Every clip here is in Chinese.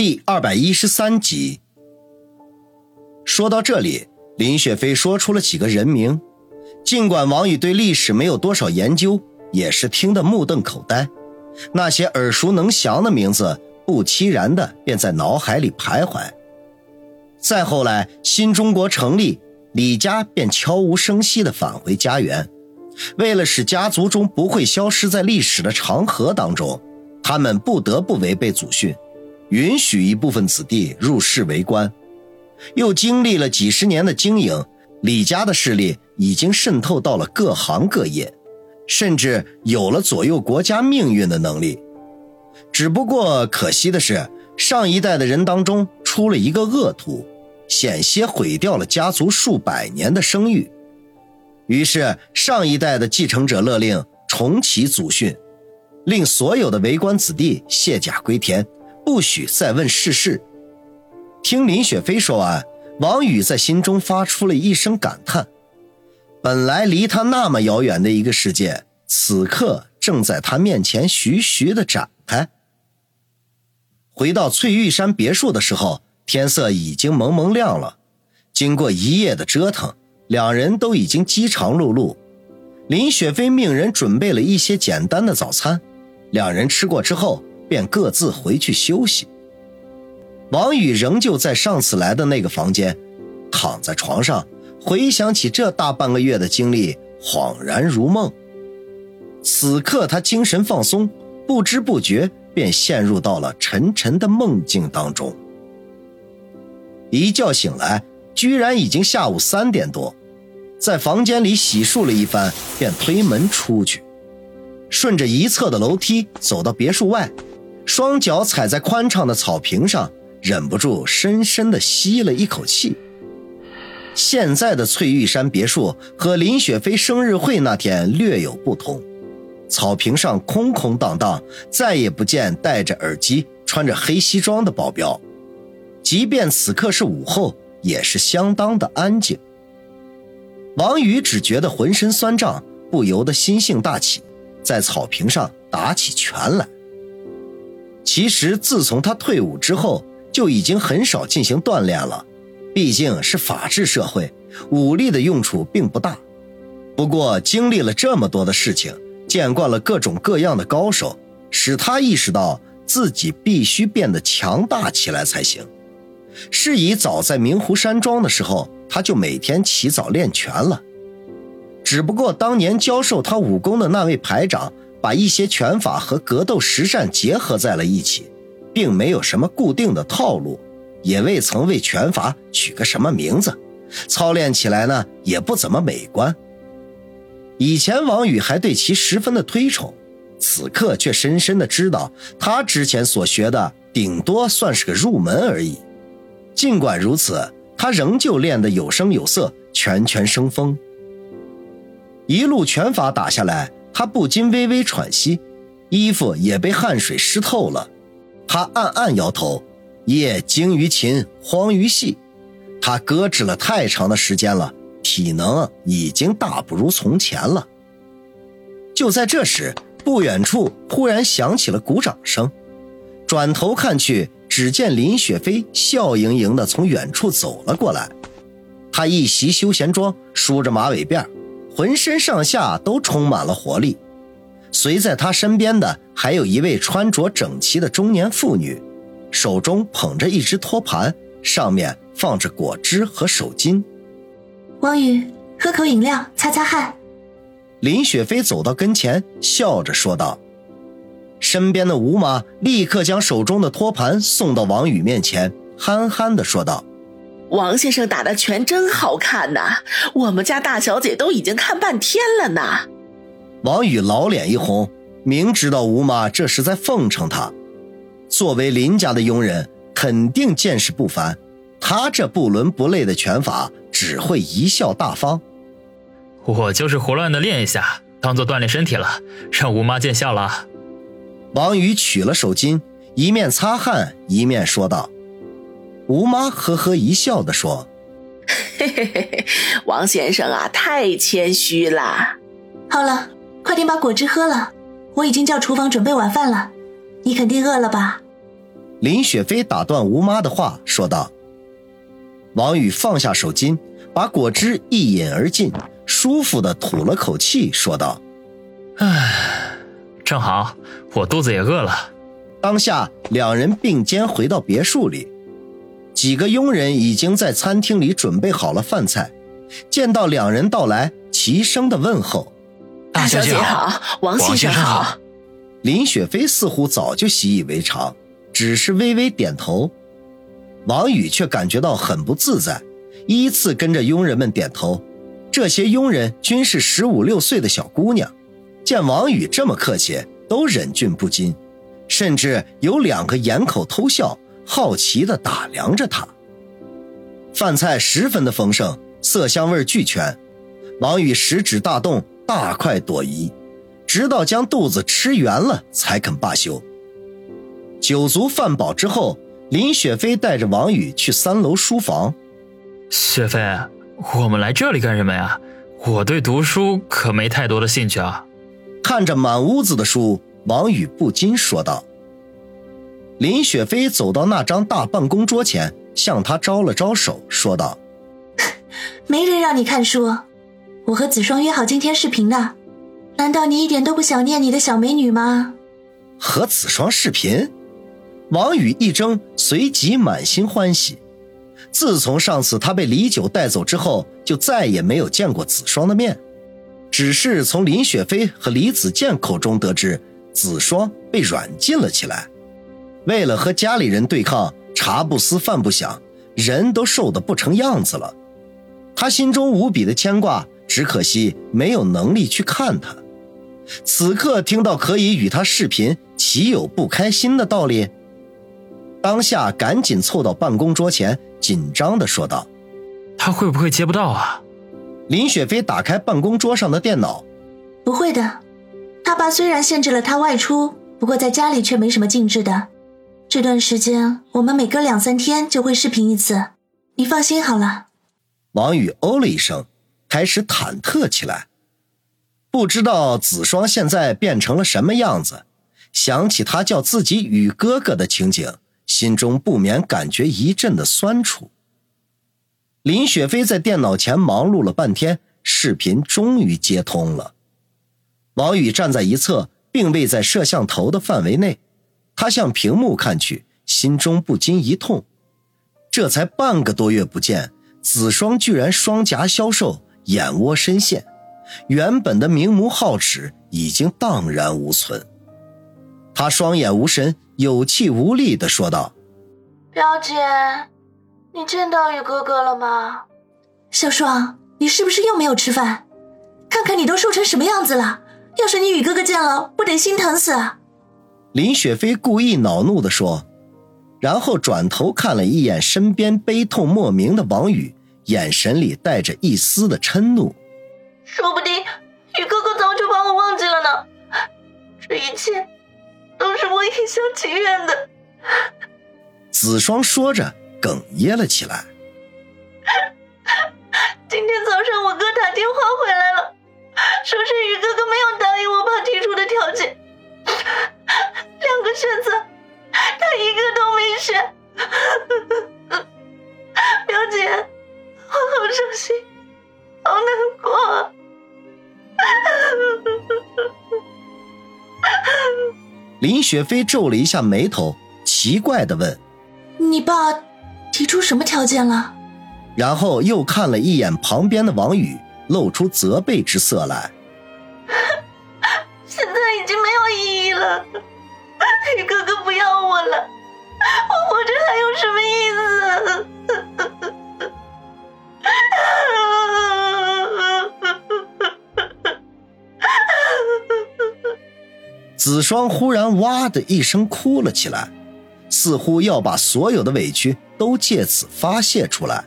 第二百一十三集。说到这里，林雪飞说出了几个人名。尽管王宇对历史没有多少研究，也是听得目瞪口呆。那些耳熟能详的名字，不期然的便在脑海里徘徊。再后来，新中国成立，李家便悄无声息地返回家园。为了使家族中不会消失在历史的长河当中，他们不得不违背祖训。允许一部分子弟入仕为官，又经历了几十年的经营，李家的势力已经渗透到了各行各业，甚至有了左右国家命运的能力。只不过可惜的是，上一代的人当中出了一个恶徒，险些毁掉了家族数百年的声誉。于是，上一代的继承者勒令重启祖训，令所有的为官子弟卸甲归田。不许再问世事。听林雪飞说完，王宇在心中发出了一声感叹：本来离他那么遥远的一个世界，此刻正在他面前徐徐的展开。回到翠玉山别墅的时候，天色已经蒙蒙亮了。经过一夜的折腾，两人都已经饥肠辘辘。林雪飞命人准备了一些简单的早餐，两人吃过之后。便各自回去休息。王宇仍旧在上次来的那个房间，躺在床上，回想起这大半个月的经历，恍然如梦。此刻他精神放松，不知不觉便陷入到了沉沉的梦境当中。一觉醒来，居然已经下午三点多，在房间里洗漱了一番，便推门出去，顺着一侧的楼梯走到别墅外。双脚踩在宽敞的草坪上，忍不住深深地吸了一口气。现在的翠玉山别墅和林雪飞生日会那天略有不同，草坪上空空荡荡，再也不见戴着耳机、穿着黑西装的保镖。即便此刻是午后，也是相当的安静。王宇只觉得浑身酸胀，不由得心性大起，在草坪上打起拳来。其实，自从他退伍之后，就已经很少进行锻炼了。毕竟是法治社会，武力的用处并不大。不过，经历了这么多的事情，见惯了各种各样的高手，使他意识到自己必须变得强大起来才行。是以，早在明湖山庄的时候，他就每天起早练拳了。只不过，当年教授他武功的那位排长。把一些拳法和格斗实战结合在了一起，并没有什么固定的套路，也未曾为拳法取个什么名字，操练起来呢也不怎么美观。以前王宇还对其十分的推崇，此刻却深深的知道，他之前所学的顶多算是个入门而已。尽管如此，他仍旧练得有声有色，拳拳生风。一路拳法打下来。他不禁微微喘息，衣服也被汗水湿透了。他暗暗摇头，夜精于勤，荒于戏。他搁置了太长的时间了，体能已经大不如从前了。就在这时，不远处忽然响起了鼓掌声。转头看去，只见林雪飞笑盈盈地从远处走了过来。他一袭休闲装，梳着马尾辫浑身上下都充满了活力，随在他身边的还有一位穿着整齐的中年妇女，手中捧着一只托盘，上面放着果汁和手巾。王宇，喝口饮料，擦擦汗。林雪飞走到跟前，笑着说道。身边的吴妈立刻将手中的托盘送到王宇面前，憨憨地说道。王先生打的拳真好看呐，我们家大小姐都已经看半天了呢。王宇老脸一红，明知道吴妈这是在奉承他。作为林家的佣人，肯定见识不凡。他这不伦不类的拳法，只会贻笑大方。我就是胡乱的练一下，当做锻炼身体了，让吴妈见笑了。王宇取了手巾，一面擦汗，一面说道。吴妈呵呵一笑的说：“嘿嘿嘿嘿，王先生啊，太谦虚了。好了，快点把果汁喝了，我已经叫厨房准备晚饭了。你肯定饿了吧？”林雪飞打断吴妈的话，说道。王宇放下手巾，把果汁一饮而尽，舒服的吐了口气，说道：“唉，正好，我肚子也饿了。”当下，两人并肩回到别墅里，几个佣人已经在餐厅里准备好了饭菜。见到两人到来，齐声的问候：“大小姐好，王先生好。”林雪飞似乎早就习以为常，只是微微点头。王宇却感觉到很不自在，依次跟着佣人们点头。这些佣人均是十五六岁的小姑娘，见王宇这么客气，都忍俊不禁，甚至有两个掩口偷笑，好奇地打量着他。饭菜十分的丰盛，色香味俱全。王宇食指大动，大快朵颐，直到将肚子吃圆了才肯罢休。酒足饭饱之后。林雪飞带着王宇去三楼书房。雪飞，我们来这里干什么呀？我对读书可没太多的兴趣啊。看着满屋子的书，王宇不禁说道。林雪飞走到那张大办公桌前，向他招了招手，说道：“没人让你看书，我和子双约好今天视频的。难道你一点都不想念你的小美女吗？”和子双视频。王宇一怔，随即满心欢喜。自从上次他被李九带走之后，就再也没有见过子双的面，只是从林雪飞和李子健口中得知，子双被软禁了起来。为了和家里人对抗，茶不思饭不想，人都瘦得不成样子了。他心中无比的牵挂，只可惜没有能力去看他。此刻听到可以与他视频，岂有不开心的道理？当下赶紧凑到办公桌前，紧张的说道：“他会不会接不到啊？”林雪飞打开办公桌上的电脑：“不会的，他爸虽然限制了他外出，不过在家里却没什么禁制的。这段时间我们每隔两三天就会视频一次，你放心好了。”王宇哦了一声，开始忐忑起来，不知道子双现在变成了什么样子，想起他叫自己宇哥哥的情景。心中不免感觉一阵的酸楚。林雪飞在电脑前忙碌了半天，视频终于接通了。王宇站在一侧，并未在摄像头的范围内。他向屏幕看去，心中不禁一痛。这才半个多月不见，子双居然双颊消瘦，眼窝深陷，原本的明眸皓齿已经荡然无存。他双眼无神。有气无力的说道：“表姐，你见到宇哥哥了吗？小双，你是不是又没有吃饭？看看你都瘦成什么样子了！要是你宇哥哥见了，不得心疼死！”林雪飞故意恼怒的说，然后转头看了一眼身边悲痛莫名的王宇，眼神里带着一丝的嗔怒：“说不定宇哥哥早就把我忘记了呢！这一切……”都是我一厢情愿的。子双说着，哽咽了起来。今天早上我哥打电话回来了，说是宇哥哥没有答应我爸提出的条件，林雪飞皱了一下眉头，奇怪的问：“你爸提出什么条件了？”然后又看了一眼旁边的王宇，露出责备之色来：“ 现在已经没有意义了，宇哥哥不要我了，我活着还有什么意思？”子双忽然哇的一声哭了起来，似乎要把所有的委屈都借此发泄出来。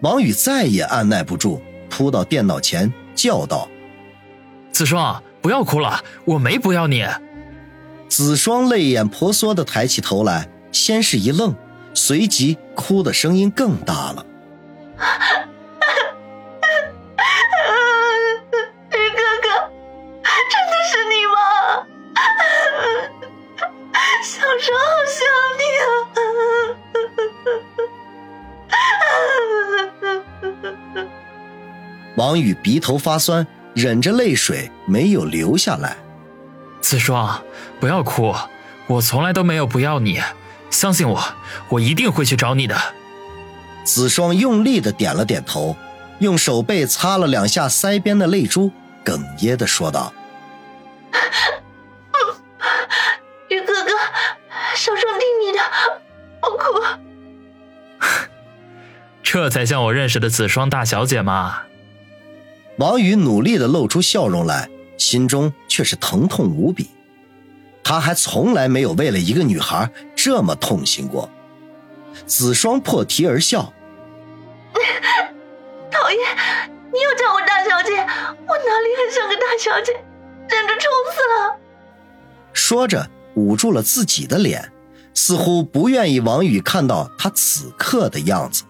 王宇再也按耐不住，扑到电脑前叫道：“子双，不要哭了，我没不要你。”子双泪眼婆娑的抬起头来，先是一愣，随即哭的声音更大了。王宇鼻头发酸，忍着泪水没有流下来。子双，不要哭，我从来都没有不要你，相信我，我一定会去找你的。子双用力的点了点头，用手背擦了两下腮边的泪珠，哽咽的说道：“宇哥哥，小双听你的，不哭。这才像我认识的子双大小姐嘛。”王宇努力的露出笑容来，心中却是疼痛无比。他还从来没有为了一个女孩这么痛心过。子双破涕而笑，讨厌，你又叫我大小姐，我哪里还像个大小姐，简直丑死了！说着捂住了自己的脸，似乎不愿意王宇看到他此刻的样子。